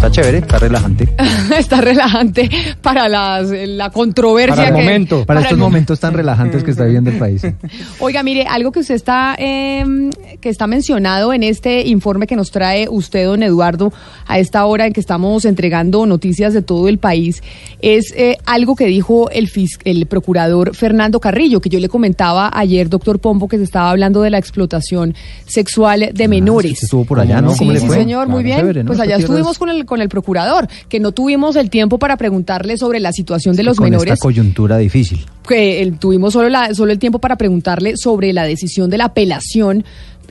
Está chévere, está relajante. está relajante para las, la controversia Para el que- momento. Para estos el- momentos tan relajantes que está viviendo el país. Oiga, mire, algo que usted está eh, que está mencionado en este informe que nos trae usted, don Eduardo, a esta hora en que estamos entregando noticias de todo el país, es eh, algo que dijo el, fis- el procurador Fernando Carrillo, que yo le comentaba ayer, doctor Pombo, que se estaba hablando de la explotación sexual de menores. usted estuvo por allá, ¿no? Sí, señor, muy bien. chévere, ¿no? Pues allá estuvimos es- con el, con el procurador, que no tuvimos el tiempo para preguntarle sobre la situación de los con menores esta coyuntura difícil. que el- tuvimos solo, la, solo el tiempo para preguntarle sobre la decisión de la apelación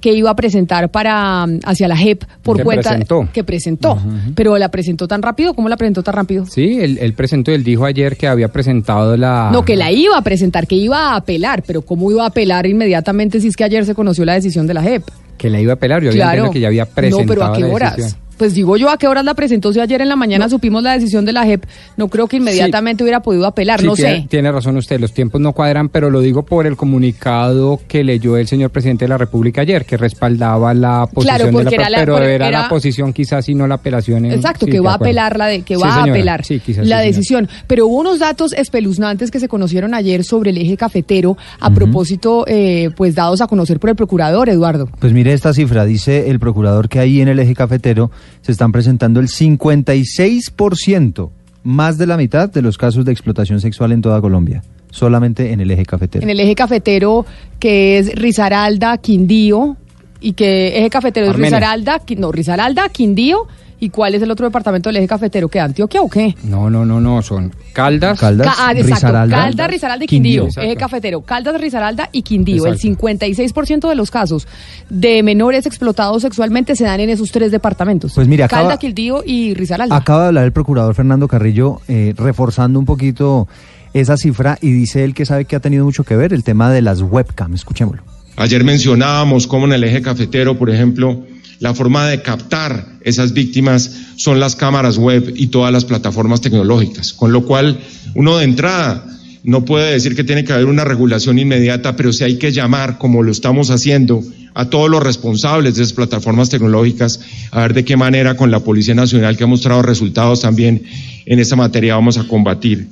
que iba a presentar para mm, hacia la JEP por Que cuenta presentó. que presentó, pero la presentó tan rápido, ¿cómo la presentó tan rápido? Sí, él, él presentó, él dijo ayer que había presentado la... No, que la iba a presentar, que iba a apelar, pero ¿cómo iba a apelar inmediatamente si es que ayer se conoció la decisión de la JEP? Que la iba a apelar, yo había Claro. entendido que ya había presentado No, pero ¿a qué la horas? decisión. Pues digo yo, ¿a qué horas la presentó? Si ayer en la mañana supimos la decisión de la JEP, no creo que inmediatamente hubiera podido apelar, Sí, no tiene, sé. tiene razón usted, los tiempos no cuadran, pero lo digo por el comunicado que leyó el señor presidente de la República ayer, que respaldaba la posición Claro, de la, era la- pero era, era- la posición quizás y no la apelación. en- Exacto, sí, que va a apelar la de, que Sí, va a apelar Sí, quizás la decisión. Pero hubo unos datos espeluznantes que se conocieron ayer sobre el eje cafetero a propósito, eh, pues dados a conocer por el procurador Eduardo. Pues mire esta cifra, dice el procurador que ahí en el eje cafetero se están presentando el 56%, más de la mitad de los casos de explotación sexual en toda Colombia, solamente en el eje cafetero. En el eje cafetero que es Risaralda, Quindío y que eje cafetero es. Risaralda, no, Risaralda, Quindío y cuál es el otro departamento del eje cafetero que Antioquia o qué? No, no, no, no, son Caldas. Caldas, Ca- ah, exacto. Risaralda, Caldas, Risaralda y Quindío. Quindío. Eje cafetero. Caldas, Risaralda y Quindío. El Exacto. 56% de los casos de menores explotados sexualmente se dan en esos tres departamentos. Pues mire, acaba- Caldas, Quindío y Risaralda. Acaba de hablar el procurador Fernando Carrillo eh, reforzando un poquito esa cifra y dice él que sabe que ha tenido mucho que ver el tema de las webcam. Escuchémoslo. Ayer mencionábamos cómo en el eje cafetero, por ejemplo, la forma de captar esas víctimas son las cámaras web y todas las plataformas tecnológicas, con lo cual uno de entrada no puede decir que tiene que haber una regulación inmediata, pero sí hay que llamar, como lo estamos haciendo, a todos los responsables de esas plataformas tecnológicas, a ver de qué manera con la Policía Nacional, que ha mostrado resultados también en esta materia, vamos a combatir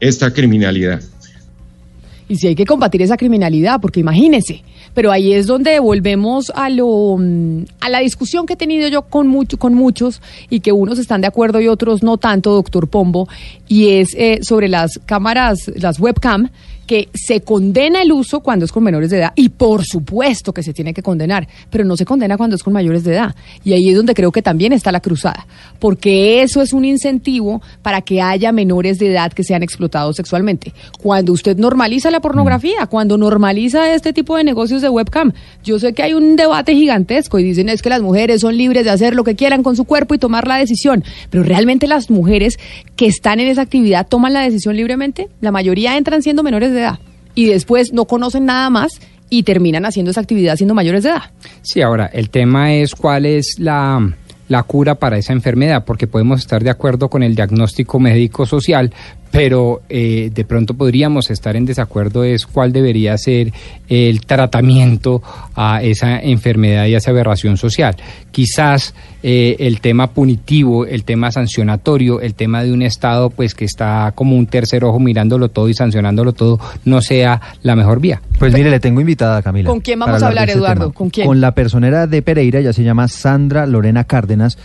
esta criminalidad. Y si hay que combatir esa criminalidad, porque imagínese. Pero ahí es donde volvemos a lo mm, a la discusión que he tenido yo con mucho, con muchos y que unos están de acuerdo y otros no tanto, doctor Pombo, y es eh, sobre las cámaras, las webcam que se condena el uso cuando es con menores de edad y por supuesto que se tiene que condenar, pero no se condena cuando es con mayores de edad. Y ahí es donde creo que también está la cruzada, porque eso es un incentivo para que haya menores de edad que sean explotados sexualmente. Cuando usted normaliza la pornografía, cuando normaliza este tipo de negocios de webcam, yo sé que hay un debate gigantesco y dicen es que las mujeres son libres de hacer lo que quieran con su cuerpo y tomar la decisión, pero realmente las mujeres que están en esa actividad toman la decisión libremente, la mayoría entran siendo menores de edad y después no conocen nada más y terminan haciendo esa actividad siendo mayores de edad. Sí, ahora, el tema es cuál es la, la cura para esa enfermedad, porque podemos estar de acuerdo con el diagnóstico médico-social, pero eh, de pronto podríamos estar en desacuerdo es cuál debería ser el tratamiento a esa enfermedad y a esa aberración social. Quizás eh, el tema punitivo, el tema sancionatorio, el tema de un Estado pues que está como un tercer ojo mirándolo todo y sancionándolo todo, no sea la mejor vía. Pues mire, le tengo invitada, Camila. ¿Con quién vamos a hablar, este Eduardo? tema. ¿Con quién? Con la personera de Pereira, ella se llama Sandra Lorena Cárdenas.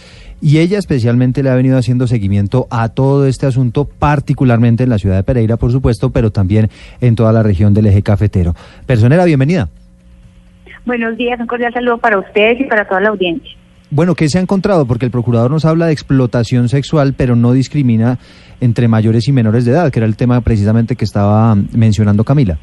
Y ella especialmente le ha venido haciendo seguimiento a todo este asunto, particularmente en la ciudad de Pereira, por supuesto, pero también en toda la región del eje cafetero. Personera, bienvenida. Buenos días, un cordial saludo para ustedes y para toda la audiencia. Bueno, ¿qué se ha encontrado? Porque el procurador nos habla de explotación sexual, pero no discrimina entre mayores y menores de edad, que era el tema precisamente que estaba mencionando Camila.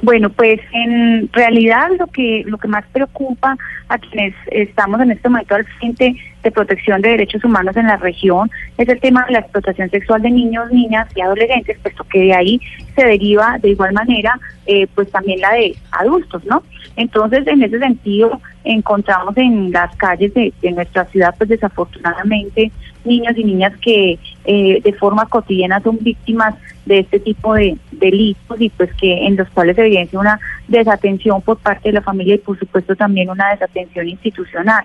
Bueno, pues en realidad lo que lo que más preocupa a quienes estamos en este momento al frente de protección de derechos humanos en la región es el tema de la explotación sexual de niños, niñas y adolescentes, puesto que de ahí se deriva de igual manera eh, pues también la de adultos, ¿no? Entonces, en ese sentido, encontramos en las calles de, nuestra ciudad, pues desafortunadamente, niños y niñas que eh, de forma cotidiana son víctimas de este tipo de delitos y pues que en los cuales se evidencia una desatención por parte de la familia y por supuesto también una desatención institucional.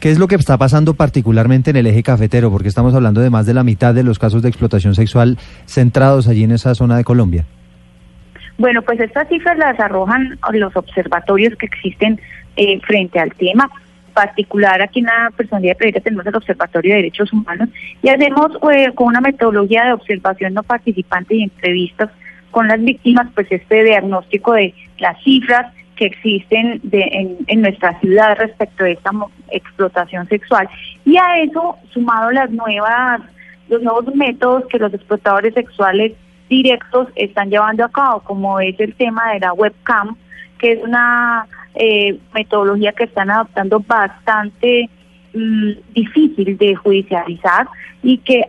¿Qué es lo que está pasando particularmente en el eje cafetero? Porque estamos hablando de más de la mitad de los casos de explotación sexual centrados allí en esa zona de Colombia. Bueno, pues estas cifras las arrojan los observatorios que existen eh, frente al tema particular aquí en la personalidad de Pereira tenemos el Observatorio de Derechos Humanos y hacemos eh, con una metodología de observación no participante y entrevistas con las víctimas, pues este diagnóstico de las cifras que existen de, en, nuestra ciudad respecto de esta explotación sexual. Y a eso sumado las nuevas los nuevos métodos que los explotadores sexuales directos están llevando a cabo, como es el tema de la webcam, que es una eh, metodología que están adoptando bastante mm, difícil de judicializar y que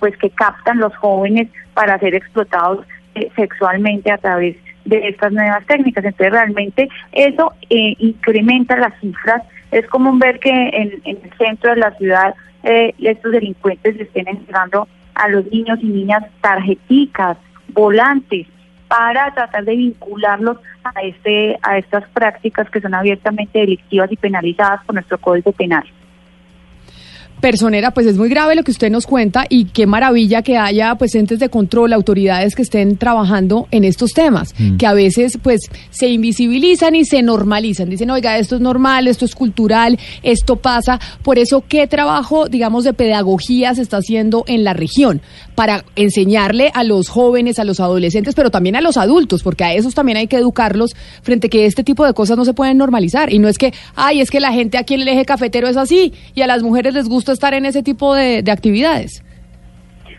pues que captan los jóvenes para ser explotados eh, sexualmente a través de estas nuevas técnicas. Entonces realmente eso eh, incrementa las cifras. Es común ver que en, el centro de la ciudad estos delincuentes estén entregando a los niños y niñas tarjeticas, volantes, para tratar de vincularlos a este a estas prácticas que son abiertamente delictivas y penalizadas por nuestro Código Penal personera, pues es muy grave lo que usted nos cuenta y qué maravilla que haya pues entes de control, autoridades que estén trabajando en estos temas, mm. que a veces pues se invisibilizan y se normalizan. Dicen, oiga, esto es normal, esto es cultural, esto pasa. Por eso, ¿qué trabajo, digamos, de pedagogía se está haciendo en la región para enseñarle a los jóvenes, a los adolescentes, pero también a los adultos, porque a esos también hay que educarlos frente a que este tipo de cosas no se pueden normalizar. Y no es que, ay, es que la gente aquí en el eje cafetero es así y a las mujeres les gusta estar en ese tipo de, actividades.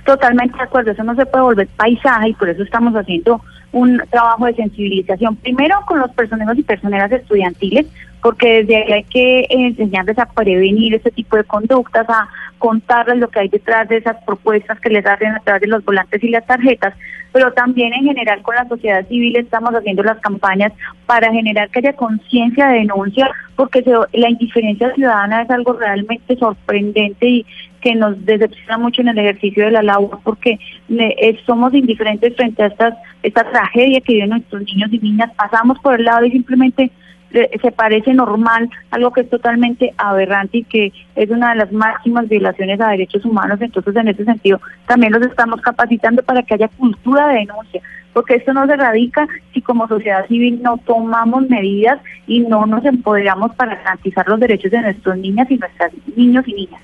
Totalmente de acuerdo, eso no se puede volver paisaje y por eso estamos haciendo un trabajo de sensibilización, primero con los personeros y personeras estudiantiles, porque desde ahí hay que enseñarles a prevenir este tipo de conductas, a contarles lo que hay detrás de esas propuestas que les hacen a través de los volantes y las tarjetas, pero también en general con la sociedad civil estamos haciendo las campañas para generar que haya conciencia de denuncia, porque la indiferencia ciudadana es algo realmente sorprendente y que nos decepciona mucho en el ejercicio de la labor, porque somos indiferentes frente a estas, esta tragedia que viven nuestros niños y niñas, pasamos por el lado y simplemente se parece normal, algo que es totalmente aberrante y que es una de las máximas violaciones a derechos humanos. Entonces, en ese sentido, también los estamos capacitando para que haya cultura de denuncia, porque esto no se radica si como sociedad civil no tomamos medidas y no nos empoderamos para garantizar los derechos de nuestros niñas y nuestros niños y niñas.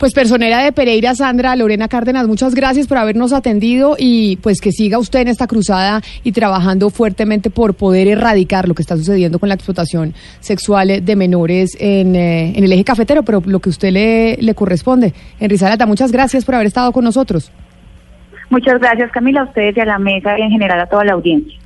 Pues personera de Pereira, Sandra Lorena Cárdenas, muchas gracias por habernos atendido y pues que siga usted en esta cruzada y trabajando fuertemente por poder erradicar lo que está sucediendo con la explotación sexual de menores en, eh, en el eje cafetero, pero lo que usted le, le corresponde. En Rizalata, muchas gracias por haber estado con nosotros. Muchas gracias Camila, a ustedes y a la mesa y en general a toda la audiencia.